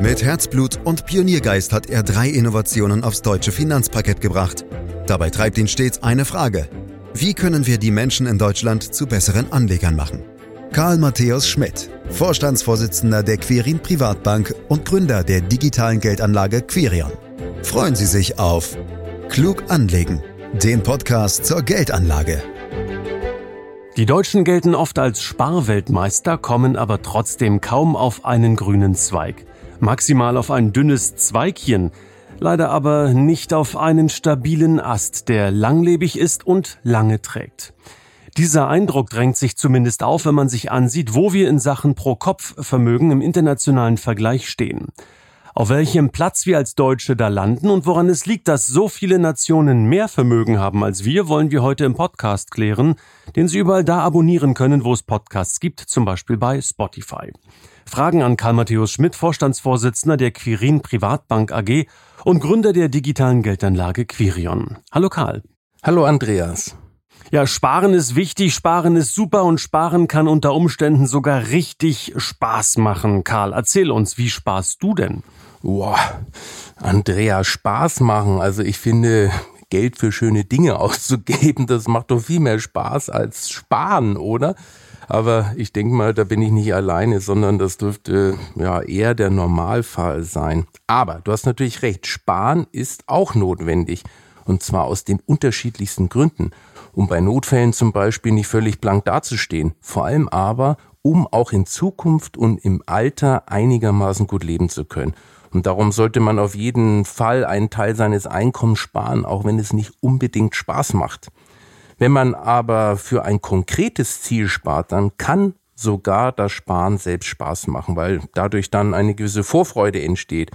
Mit Herzblut und Pioniergeist hat er drei Innovationen aufs deutsche Finanzparkett gebracht. Dabei treibt ihn stets eine Frage. Wie können wir die Menschen in Deutschland zu besseren Anlegern machen? Karl Matthäus Schmidt, Vorstandsvorsitzender der Quirin Privatbank und Gründer der digitalen Geldanlage Quirion. Freuen Sie sich auf Klug anlegen, den Podcast zur Geldanlage. Die Deutschen gelten oft als Sparweltmeister, kommen aber trotzdem kaum auf einen grünen Zweig. Maximal auf ein dünnes Zweigchen, leider aber nicht auf einen stabilen Ast, der langlebig ist und lange trägt. Dieser Eindruck drängt sich zumindest auf, wenn man sich ansieht, wo wir in Sachen Pro-Kopf-Vermögen im internationalen Vergleich stehen. Auf welchem Platz wir als Deutsche da landen und woran es liegt, dass so viele Nationen mehr Vermögen haben als wir, wollen wir heute im Podcast klären, den Sie überall da abonnieren können, wo es Podcasts gibt, zum Beispiel bei Spotify. Fragen an Karl Matthäus Schmidt, Vorstandsvorsitzender der Quirin Privatbank AG und Gründer der digitalen Geldanlage Quirion. Hallo Karl. Hallo Andreas. Ja, sparen ist wichtig, sparen ist super und sparen kann unter Umständen sogar richtig Spaß machen. Karl, erzähl uns, wie sparst du denn? Boah, Andrea, Spaß machen. Also ich finde, Geld für schöne Dinge auszugeben, das macht doch viel mehr Spaß als sparen, oder? Aber ich denke mal, da bin ich nicht alleine, sondern das dürfte ja eher der Normalfall sein. Aber du hast natürlich recht, sparen ist auch notwendig. Und zwar aus den unterschiedlichsten Gründen. Um bei Notfällen zum Beispiel nicht völlig blank dazustehen. Vor allem aber, um auch in Zukunft und im Alter einigermaßen gut leben zu können. Und darum sollte man auf jeden Fall einen Teil seines Einkommens sparen, auch wenn es nicht unbedingt Spaß macht. Wenn man aber für ein konkretes Ziel spart, dann kann sogar das Sparen selbst Spaß machen, weil dadurch dann eine gewisse Vorfreude entsteht.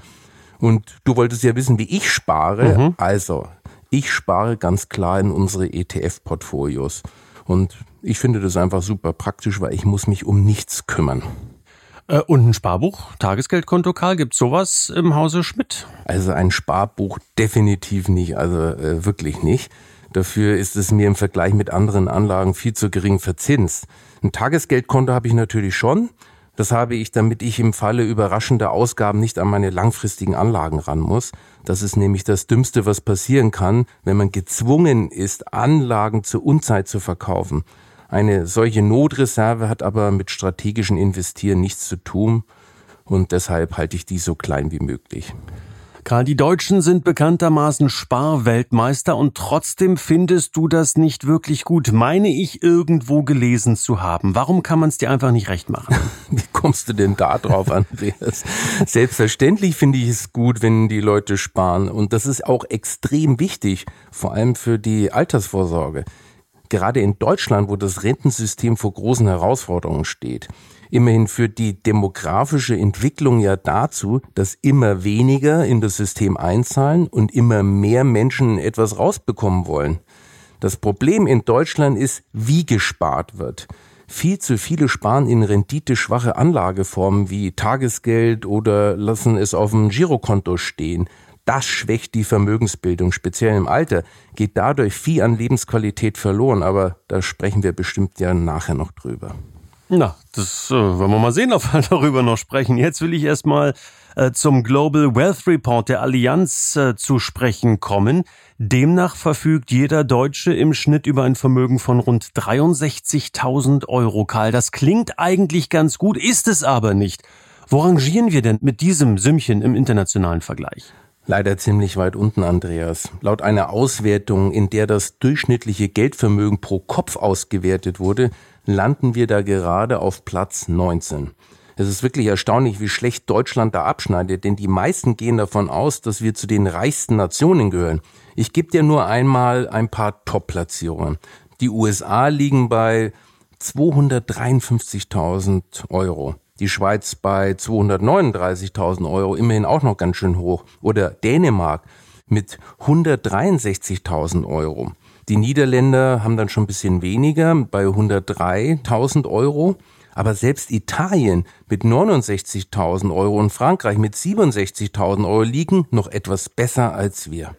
Und du wolltest ja wissen, wie ich spare. Mhm. Also, ich spare ganz klar in unsere ETF-Portfolios. Und ich finde das einfach super praktisch, weil ich muss mich um nichts kümmern. Äh, und ein Sparbuch, Tagesgeldkonto, Karl, gibt's sowas im Hause Schmidt? Also ein Sparbuch definitiv nicht, also äh, wirklich nicht. Dafür ist es mir im Vergleich mit anderen Anlagen viel zu gering verzinst. Ein Tagesgeldkonto habe ich natürlich schon. Das habe ich, damit ich im Falle überraschender Ausgaben nicht an meine langfristigen Anlagen ran muss. Das ist nämlich das Dümmste, was passieren kann, wenn man gezwungen ist, Anlagen zur Unzeit zu verkaufen. Eine solche Notreserve hat aber mit strategischen Investieren nichts zu tun und deshalb halte ich die so klein wie möglich. Karl, die Deutschen sind bekanntermaßen Sparweltmeister und trotzdem findest du das nicht wirklich gut, meine ich irgendwo gelesen zu haben. Warum kann man es dir einfach nicht recht machen? Wie kommst du denn da drauf, Andreas? Selbstverständlich finde ich es gut, wenn die Leute sparen und das ist auch extrem wichtig, vor allem für die Altersvorsorge gerade in Deutschland, wo das Rentensystem vor großen Herausforderungen steht. Immerhin führt die demografische Entwicklung ja dazu, dass immer weniger in das System einzahlen und immer mehr Menschen etwas rausbekommen wollen. Das Problem in Deutschland ist, wie gespart wird. Viel zu viele sparen in renditeschwache Anlageformen wie Tagesgeld oder lassen es auf dem Girokonto stehen. Das schwächt die Vermögensbildung, speziell im Alter, geht dadurch viel an Lebensqualität verloren, aber da sprechen wir bestimmt ja nachher noch drüber. Na, das äh, wollen wir mal sehen, ob wir darüber noch sprechen. Jetzt will ich erstmal äh, zum Global Wealth Report der Allianz äh, zu sprechen kommen. Demnach verfügt jeder Deutsche im Schnitt über ein Vermögen von rund 63.000 Euro. Karl, das klingt eigentlich ganz gut, ist es aber nicht. Wo rangieren wir denn mit diesem Sümmchen im internationalen Vergleich? Leider ziemlich weit unten, Andreas. Laut einer Auswertung, in der das durchschnittliche Geldvermögen pro Kopf ausgewertet wurde, landen wir da gerade auf Platz 19. Es ist wirklich erstaunlich, wie schlecht Deutschland da abschneidet, denn die meisten gehen davon aus, dass wir zu den reichsten Nationen gehören. Ich gebe dir nur einmal ein paar Top-Platzierungen. Die USA liegen bei 253.000 Euro die Schweiz bei 239.000 Euro, immerhin auch noch ganz schön hoch. Oder Dänemark mit 163.000 Euro. Die Niederländer haben dann schon ein bisschen weniger, bei 103.000 Euro. Aber selbst Italien mit 69.000 Euro und Frankreich mit 67.000 Euro liegen noch etwas besser als wir.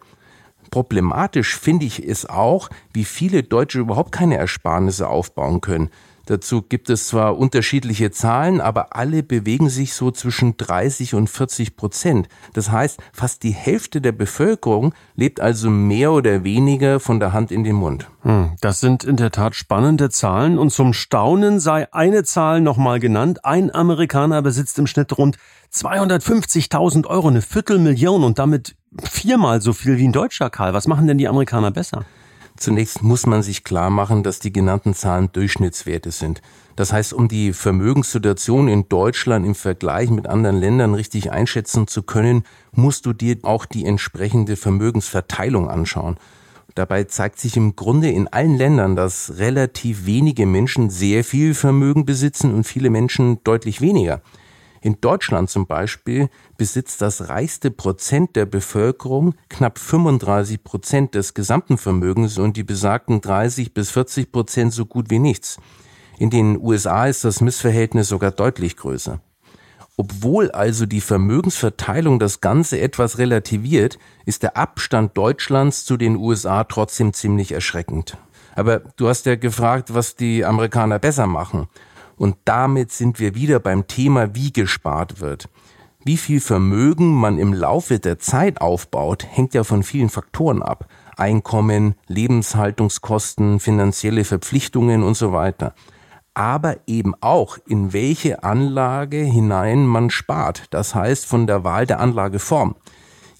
Problematisch finde ich es auch, wie viele Deutsche überhaupt keine Ersparnisse aufbauen können. Dazu gibt es zwar unterschiedliche Zahlen, aber alle bewegen sich so zwischen 30 und 40 Prozent. Das heißt, fast die Hälfte der Bevölkerung lebt also mehr oder weniger von der Hand in den Mund. Hm, das sind in der Tat spannende Zahlen und zum Staunen sei eine Zahl nochmal genannt. Ein Amerikaner besitzt im Schnitt rund 250.000 Euro, eine Viertelmillion und damit viermal so viel wie ein Deutscher, Karl. Was machen denn die Amerikaner besser? Zunächst muss man sich klar machen, dass die genannten Zahlen Durchschnittswerte sind. Das heißt, um die Vermögenssituation in Deutschland im Vergleich mit anderen Ländern richtig einschätzen zu können, musst du dir auch die entsprechende Vermögensverteilung anschauen. Dabei zeigt sich im Grunde in allen Ländern, dass relativ wenige Menschen sehr viel Vermögen besitzen und viele Menschen deutlich weniger. In Deutschland zum Beispiel besitzt das reichste Prozent der Bevölkerung knapp 35 Prozent des gesamten Vermögens und die besagten 30 bis 40 Prozent so gut wie nichts. In den USA ist das Missverhältnis sogar deutlich größer. Obwohl also die Vermögensverteilung das Ganze etwas relativiert, ist der Abstand Deutschlands zu den USA trotzdem ziemlich erschreckend. Aber du hast ja gefragt, was die Amerikaner besser machen. Und damit sind wir wieder beim Thema, wie gespart wird. Wie viel Vermögen man im Laufe der Zeit aufbaut, hängt ja von vielen Faktoren ab. Einkommen, Lebenshaltungskosten, finanzielle Verpflichtungen und so weiter. Aber eben auch, in welche Anlage hinein man spart. Das heißt, von der Wahl der Anlageform.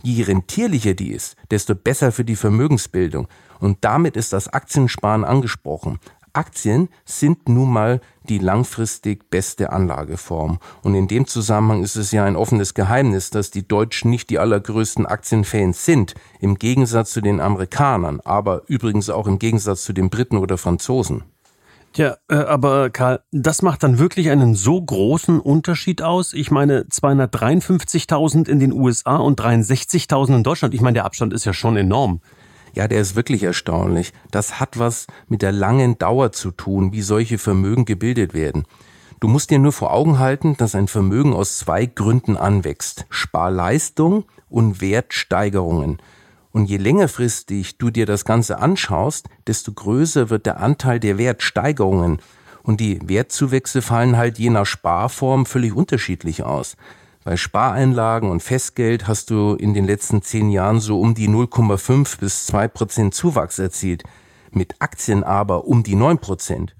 Je rentierlicher die ist, desto besser für die Vermögensbildung. Und damit ist das Aktiensparen angesprochen. Aktien sind nun mal die langfristig beste Anlageform. Und in dem Zusammenhang ist es ja ein offenes Geheimnis, dass die Deutschen nicht die allergrößten Aktienfans sind, im Gegensatz zu den Amerikanern, aber übrigens auch im Gegensatz zu den Briten oder Franzosen. Ja, äh, aber Karl, das macht dann wirklich einen so großen Unterschied aus? Ich meine, 253.000 in den USA und 63.000 in Deutschland. Ich meine, der Abstand ist ja schon enorm. Ja, der ist wirklich erstaunlich. Das hat was mit der langen Dauer zu tun, wie solche Vermögen gebildet werden. Du musst dir nur vor Augen halten, dass ein Vermögen aus zwei Gründen anwächst. Sparleistung und Wertsteigerungen. Und je längerfristig du dir das Ganze anschaust, desto größer wird der Anteil der Wertsteigerungen. Und die Wertzuwächse fallen halt je nach Sparform völlig unterschiedlich aus. Bei Spareinlagen und Festgeld hast du in den letzten zehn Jahren so um die 0,5 bis 2 Prozent Zuwachs erzielt, mit Aktien aber um die 9 Prozent.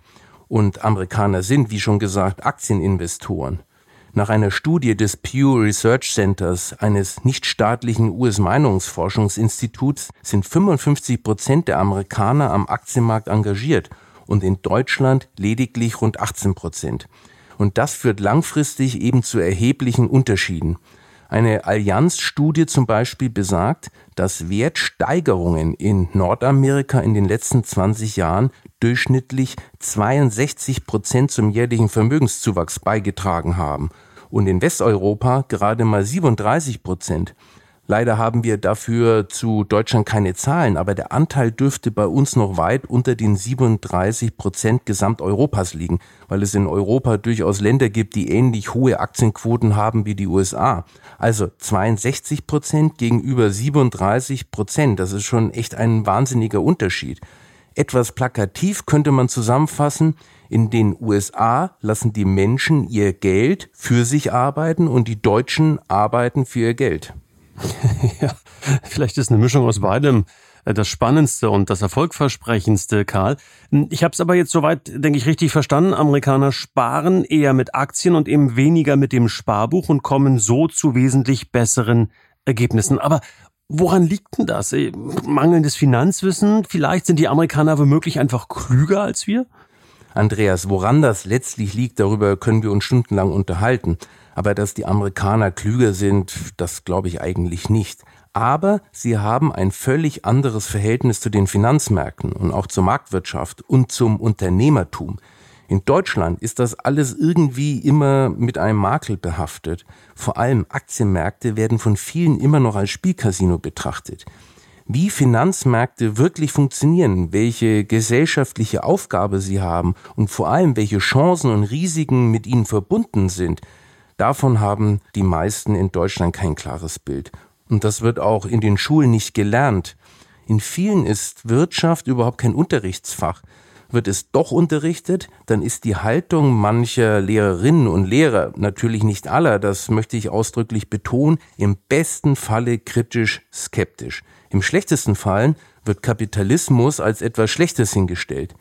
Und Amerikaner sind, wie schon gesagt, Aktieninvestoren. Nach einer Studie des Pew Research Centers, eines nichtstaatlichen US-Meinungsforschungsinstituts, sind 55 Prozent der Amerikaner am Aktienmarkt engagiert und in Deutschland lediglich rund 18 Prozent. Und das führt langfristig eben zu erheblichen Unterschieden. Eine Allianzstudie zum Beispiel besagt, dass Wertsteigerungen in Nordamerika in den letzten 20 Jahren durchschnittlich 62 Prozent zum jährlichen Vermögenszuwachs beigetragen haben und in Westeuropa gerade mal 37 Prozent. Leider haben wir dafür zu Deutschland keine Zahlen, aber der Anteil dürfte bei uns noch weit unter den 37 Prozent Gesamteuropas liegen, weil es in Europa durchaus Länder gibt, die ähnlich hohe Aktienquoten haben wie die USA. Also 62 Prozent gegenüber 37 Prozent, das ist schon echt ein wahnsinniger Unterschied. Etwas plakativ könnte man zusammenfassen, in den USA lassen die Menschen ihr Geld für sich arbeiten und die Deutschen arbeiten für ihr Geld. ja, vielleicht ist eine Mischung aus beidem äh, das Spannendste und das Erfolgversprechendste, Karl. Ich habe es aber jetzt soweit, denke ich, richtig verstanden. Amerikaner sparen eher mit Aktien und eben weniger mit dem Sparbuch und kommen so zu wesentlich besseren Ergebnissen. Aber woran liegt denn das? Äh, mangelndes Finanzwissen? Vielleicht sind die Amerikaner womöglich einfach klüger als wir? Andreas, woran das letztlich liegt, darüber können wir uns stundenlang unterhalten. Aber dass die Amerikaner klüger sind, das glaube ich eigentlich nicht. Aber sie haben ein völlig anderes Verhältnis zu den Finanzmärkten und auch zur Marktwirtschaft und zum Unternehmertum. In Deutschland ist das alles irgendwie immer mit einem Makel behaftet. Vor allem Aktienmärkte werden von vielen immer noch als Spielcasino betrachtet wie Finanzmärkte wirklich funktionieren, welche gesellschaftliche Aufgabe sie haben und vor allem welche Chancen und Risiken mit ihnen verbunden sind, davon haben die meisten in Deutschland kein klares Bild. Und das wird auch in den Schulen nicht gelernt. In vielen ist Wirtschaft überhaupt kein Unterrichtsfach. Wird es doch unterrichtet, dann ist die Haltung mancher Lehrerinnen und Lehrer, natürlich nicht aller, das möchte ich ausdrücklich betonen, im besten Falle kritisch skeptisch. Im schlechtesten Fall wird Kapitalismus als etwas Schlechtes hingestellt.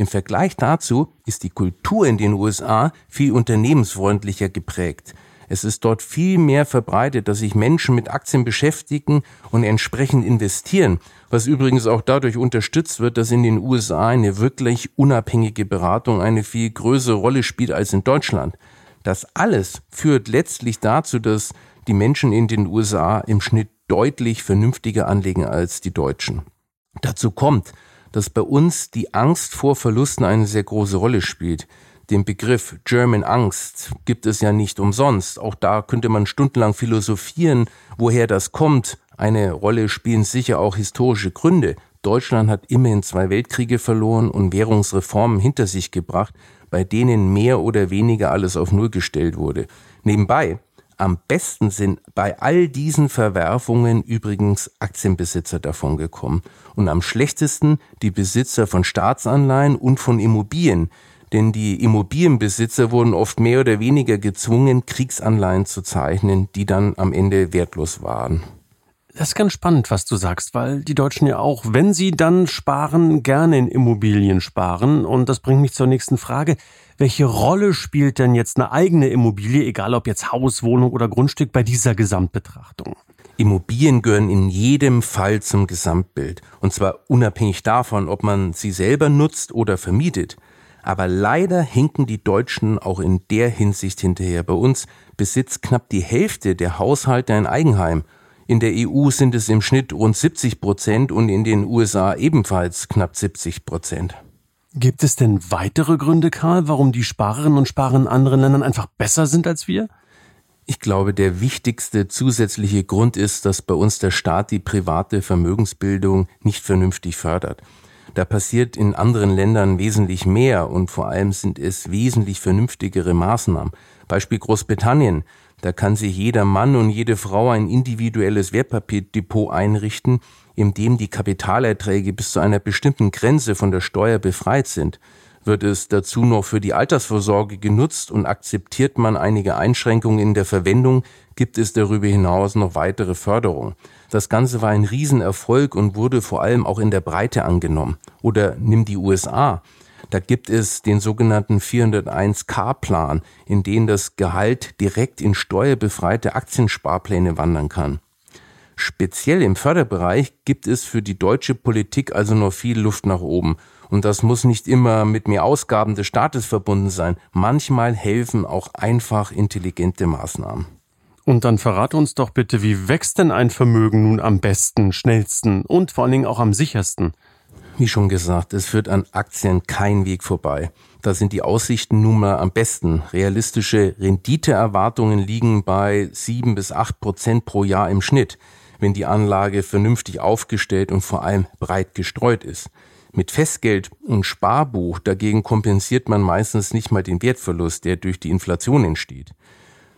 Im Vergleich dazu ist die Kultur in den USA viel unternehmensfreundlicher geprägt. Es ist dort viel mehr verbreitet, dass sich Menschen mit Aktien beschäftigen und entsprechend investieren, was übrigens auch dadurch unterstützt wird, dass in den USA eine wirklich unabhängige Beratung eine viel größere Rolle spielt als in Deutschland. Das alles führt letztlich dazu, dass die Menschen in den USA im Schnitt deutlich vernünftiger anlegen als die Deutschen. Dazu kommt, dass bei uns die Angst vor Verlusten eine sehr große Rolle spielt. Den Begriff German Angst gibt es ja nicht umsonst. Auch da könnte man stundenlang philosophieren, woher das kommt. Eine Rolle spielen sicher auch historische Gründe. Deutschland hat immerhin zwei Weltkriege verloren und Währungsreformen hinter sich gebracht, bei denen mehr oder weniger alles auf Null gestellt wurde. Nebenbei, am besten sind bei all diesen Verwerfungen übrigens Aktienbesitzer davon gekommen und am schlechtesten die Besitzer von Staatsanleihen und von Immobilien, denn die Immobilienbesitzer wurden oft mehr oder weniger gezwungen, Kriegsanleihen zu zeichnen, die dann am Ende wertlos waren. Das ist ganz spannend, was du sagst, weil die Deutschen ja auch, wenn sie dann sparen, gerne in Immobilien sparen. Und das bringt mich zur nächsten Frage. Welche Rolle spielt denn jetzt eine eigene Immobilie, egal ob jetzt Haus, Wohnung oder Grundstück, bei dieser Gesamtbetrachtung? Immobilien gehören in jedem Fall zum Gesamtbild. Und zwar unabhängig davon, ob man sie selber nutzt oder vermietet. Aber leider hinken die Deutschen auch in der Hinsicht hinterher. Bei uns besitzt knapp die Hälfte der Haushalte ein Eigenheim. In der EU sind es im Schnitt rund 70 Prozent und in den USA ebenfalls knapp 70 Prozent. Gibt es denn weitere Gründe, Karl, warum die Sparerinnen und Sparer in anderen Ländern einfach besser sind als wir? Ich glaube, der wichtigste zusätzliche Grund ist, dass bei uns der Staat die private Vermögensbildung nicht vernünftig fördert. Da passiert in anderen Ländern wesentlich mehr und vor allem sind es wesentlich vernünftigere Maßnahmen. Beispiel Großbritannien. Da kann sich jeder Mann und jede Frau ein individuelles Wertpapierdepot einrichten, in dem die Kapitalerträge bis zu einer bestimmten Grenze von der Steuer befreit sind. Wird es dazu noch für die Altersvorsorge genutzt und akzeptiert man einige Einschränkungen in der Verwendung, gibt es darüber hinaus noch weitere Förderung. Das Ganze war ein Riesenerfolg und wurde vor allem auch in der Breite angenommen. Oder nimm die USA. Da gibt es den sogenannten 401k-Plan, in dem das Gehalt direkt in steuerbefreite Aktiensparpläne wandern kann. Speziell im Förderbereich gibt es für die deutsche Politik also noch viel Luft nach oben. Und das muss nicht immer mit mehr Ausgaben des Staates verbunden sein. Manchmal helfen auch einfach intelligente Maßnahmen. Und dann verrate uns doch bitte, wie wächst denn ein Vermögen nun am besten, schnellsten und vor allen Dingen auch am sichersten? Wie schon gesagt, es führt an Aktien kein Weg vorbei. Da sind die Aussichten nun mal am besten. Realistische Renditeerwartungen liegen bei sieben bis acht Prozent pro Jahr im Schnitt, wenn die Anlage vernünftig aufgestellt und vor allem breit gestreut ist. Mit Festgeld und Sparbuch dagegen kompensiert man meistens nicht mal den Wertverlust, der durch die Inflation entsteht.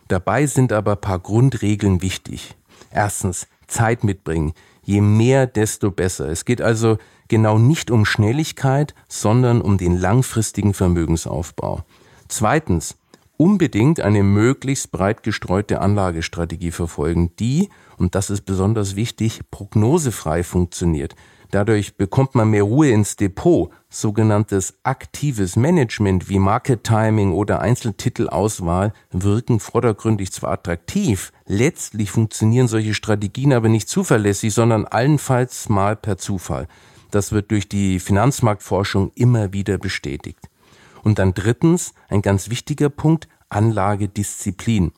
Dabei sind aber paar Grundregeln wichtig. Erstens, Zeit mitbringen. Je mehr, desto besser. Es geht also genau nicht um Schnelligkeit, sondern um den langfristigen Vermögensaufbau. Zweitens, unbedingt eine möglichst breit gestreute Anlagestrategie verfolgen, die, und das ist besonders wichtig, prognosefrei funktioniert. Dadurch bekommt man mehr Ruhe ins Depot. Sogenanntes aktives Management wie Market Timing oder Einzeltitelauswahl wirken vordergründig zwar attraktiv, letztlich funktionieren solche Strategien aber nicht zuverlässig, sondern allenfalls mal per Zufall. Das wird durch die Finanzmarktforschung immer wieder bestätigt. Und dann drittens, ein ganz wichtiger Punkt, Anlagedisziplin.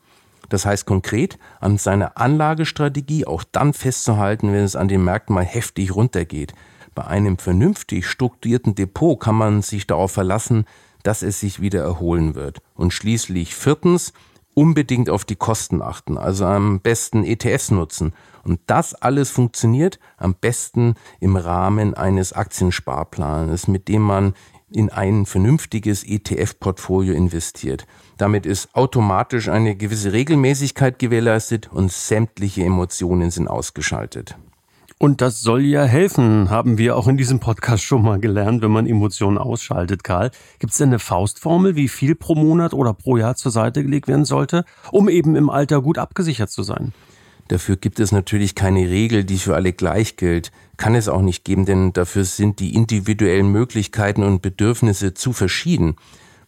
Das heißt konkret, an seiner Anlagestrategie auch dann festzuhalten, wenn es an den Märkten mal heftig runtergeht. Bei einem vernünftig strukturierten Depot kann man sich darauf verlassen, dass es sich wieder erholen wird. Und schließlich viertens, unbedingt auf die Kosten achten, also am besten ETFs nutzen. Und das alles funktioniert am besten im Rahmen eines Aktiensparplans, mit dem man in ein vernünftiges ETF-Portfolio investiert. Damit ist automatisch eine gewisse Regelmäßigkeit gewährleistet und sämtliche Emotionen sind ausgeschaltet. Und das soll ja helfen, haben wir auch in diesem Podcast schon mal gelernt, wenn man Emotionen ausschaltet, Karl. Gibt es denn eine Faustformel, wie viel pro Monat oder pro Jahr zur Seite gelegt werden sollte, um eben im Alter gut abgesichert zu sein? Dafür gibt es natürlich keine Regel, die für alle gleich gilt. Kann es auch nicht geben, denn dafür sind die individuellen Möglichkeiten und Bedürfnisse zu verschieden.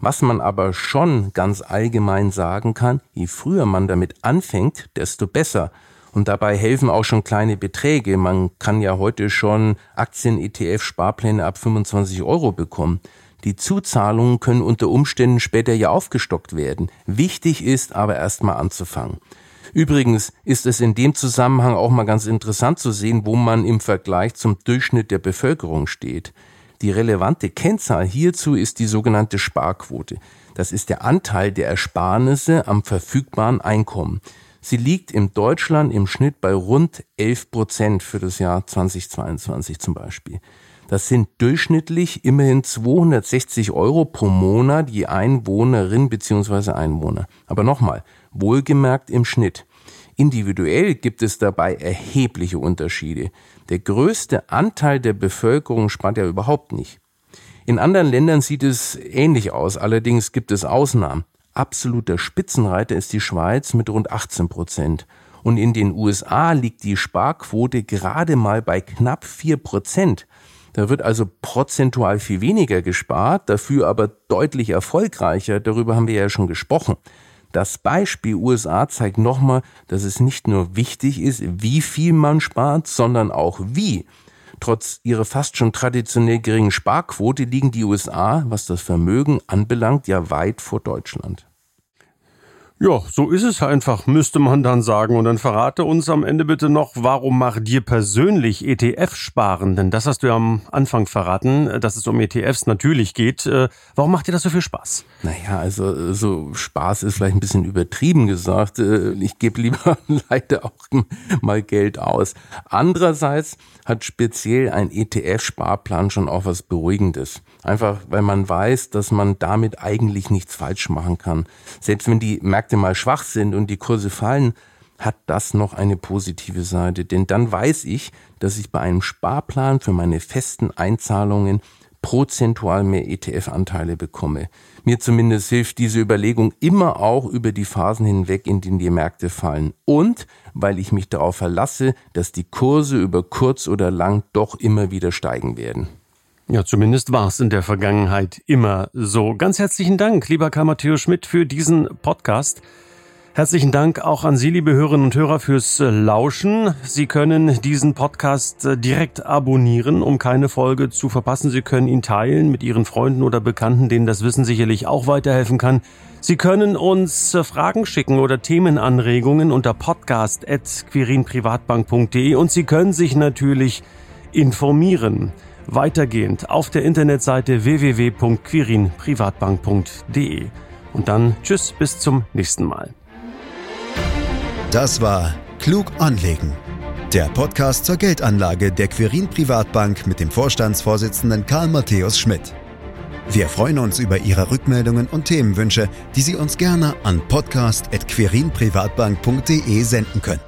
Was man aber schon ganz allgemein sagen kann, je früher man damit anfängt, desto besser. Und dabei helfen auch schon kleine Beträge. Man kann ja heute schon Aktien, ETF, Sparpläne ab 25 Euro bekommen. Die Zuzahlungen können unter Umständen später ja aufgestockt werden. Wichtig ist aber erstmal anzufangen. Übrigens ist es in dem Zusammenhang auch mal ganz interessant zu sehen, wo man im Vergleich zum Durchschnitt der Bevölkerung steht. Die relevante Kennzahl hierzu ist die sogenannte Sparquote. Das ist der Anteil der Ersparnisse am verfügbaren Einkommen. Sie liegt in Deutschland im Schnitt bei rund 11 Prozent für das Jahr 2022 zum Beispiel. Das sind durchschnittlich immerhin 260 Euro pro Monat je Einwohnerin bzw. Einwohner. Aber nochmal, wohlgemerkt im Schnitt. Individuell gibt es dabei erhebliche Unterschiede. Der größte Anteil der Bevölkerung spart ja überhaupt nicht. In anderen Ländern sieht es ähnlich aus, allerdings gibt es Ausnahmen. Absoluter Spitzenreiter ist die Schweiz mit rund 18 Prozent. Und in den USA liegt die Sparquote gerade mal bei knapp 4 Prozent. Da wird also prozentual viel weniger gespart, dafür aber deutlich erfolgreicher. Darüber haben wir ja schon gesprochen. Das Beispiel USA zeigt nochmal, dass es nicht nur wichtig ist, wie viel man spart, sondern auch wie. Trotz ihrer fast schon traditionell geringen Sparquote liegen die USA, was das Vermögen anbelangt, ja weit vor Deutschland. Ja, so ist es einfach, müsste man dann sagen. Und dann verrate uns am Ende bitte noch, warum macht dir persönlich ETF sparen? Denn das hast du ja am Anfang verraten, dass es um ETFs natürlich geht. Äh, warum macht dir das so viel Spaß? Naja, also so Spaß ist vielleicht ein bisschen übertrieben gesagt. Äh, ich gebe lieber leider auch mal Geld aus. Andererseits hat speziell ein ETF-Sparplan schon auch was Beruhigendes. Einfach, weil man weiß, dass man damit eigentlich nichts falsch machen kann. Selbst wenn die Märkte mal schwach sind und die Kurse fallen, hat das noch eine positive Seite. Denn dann weiß ich, dass ich bei einem Sparplan für meine festen Einzahlungen prozentual mehr ETF-Anteile bekomme. Mir zumindest hilft diese Überlegung immer auch über die Phasen hinweg, in denen die Märkte fallen. Und weil ich mich darauf verlasse, dass die Kurse über kurz oder lang doch immer wieder steigen werden. Ja, zumindest war es in der Vergangenheit immer so. Ganz herzlichen Dank, lieber Karl Matthäus Schmidt, für diesen Podcast. Herzlichen Dank auch an Sie, liebe Hörerinnen und Hörer, fürs äh, Lauschen. Sie können diesen Podcast äh, direkt abonnieren, um keine Folge zu verpassen. Sie können ihn teilen mit Ihren Freunden oder Bekannten, denen das Wissen sicherlich auch weiterhelfen kann. Sie können uns äh, Fragen schicken oder Themenanregungen unter podcast.quirinprivatbank.de und Sie können sich natürlich informieren weitergehend auf der Internetseite www.quirinprivatbank.de. Und dann tschüss, bis zum nächsten Mal. Das war Klug anlegen. Der Podcast zur Geldanlage der Quirin Privatbank mit dem Vorstandsvorsitzenden Karl Matthäus Schmidt. Wir freuen uns über Ihre Rückmeldungen und Themenwünsche, die Sie uns gerne an podcast.quirinprivatbank.de senden können.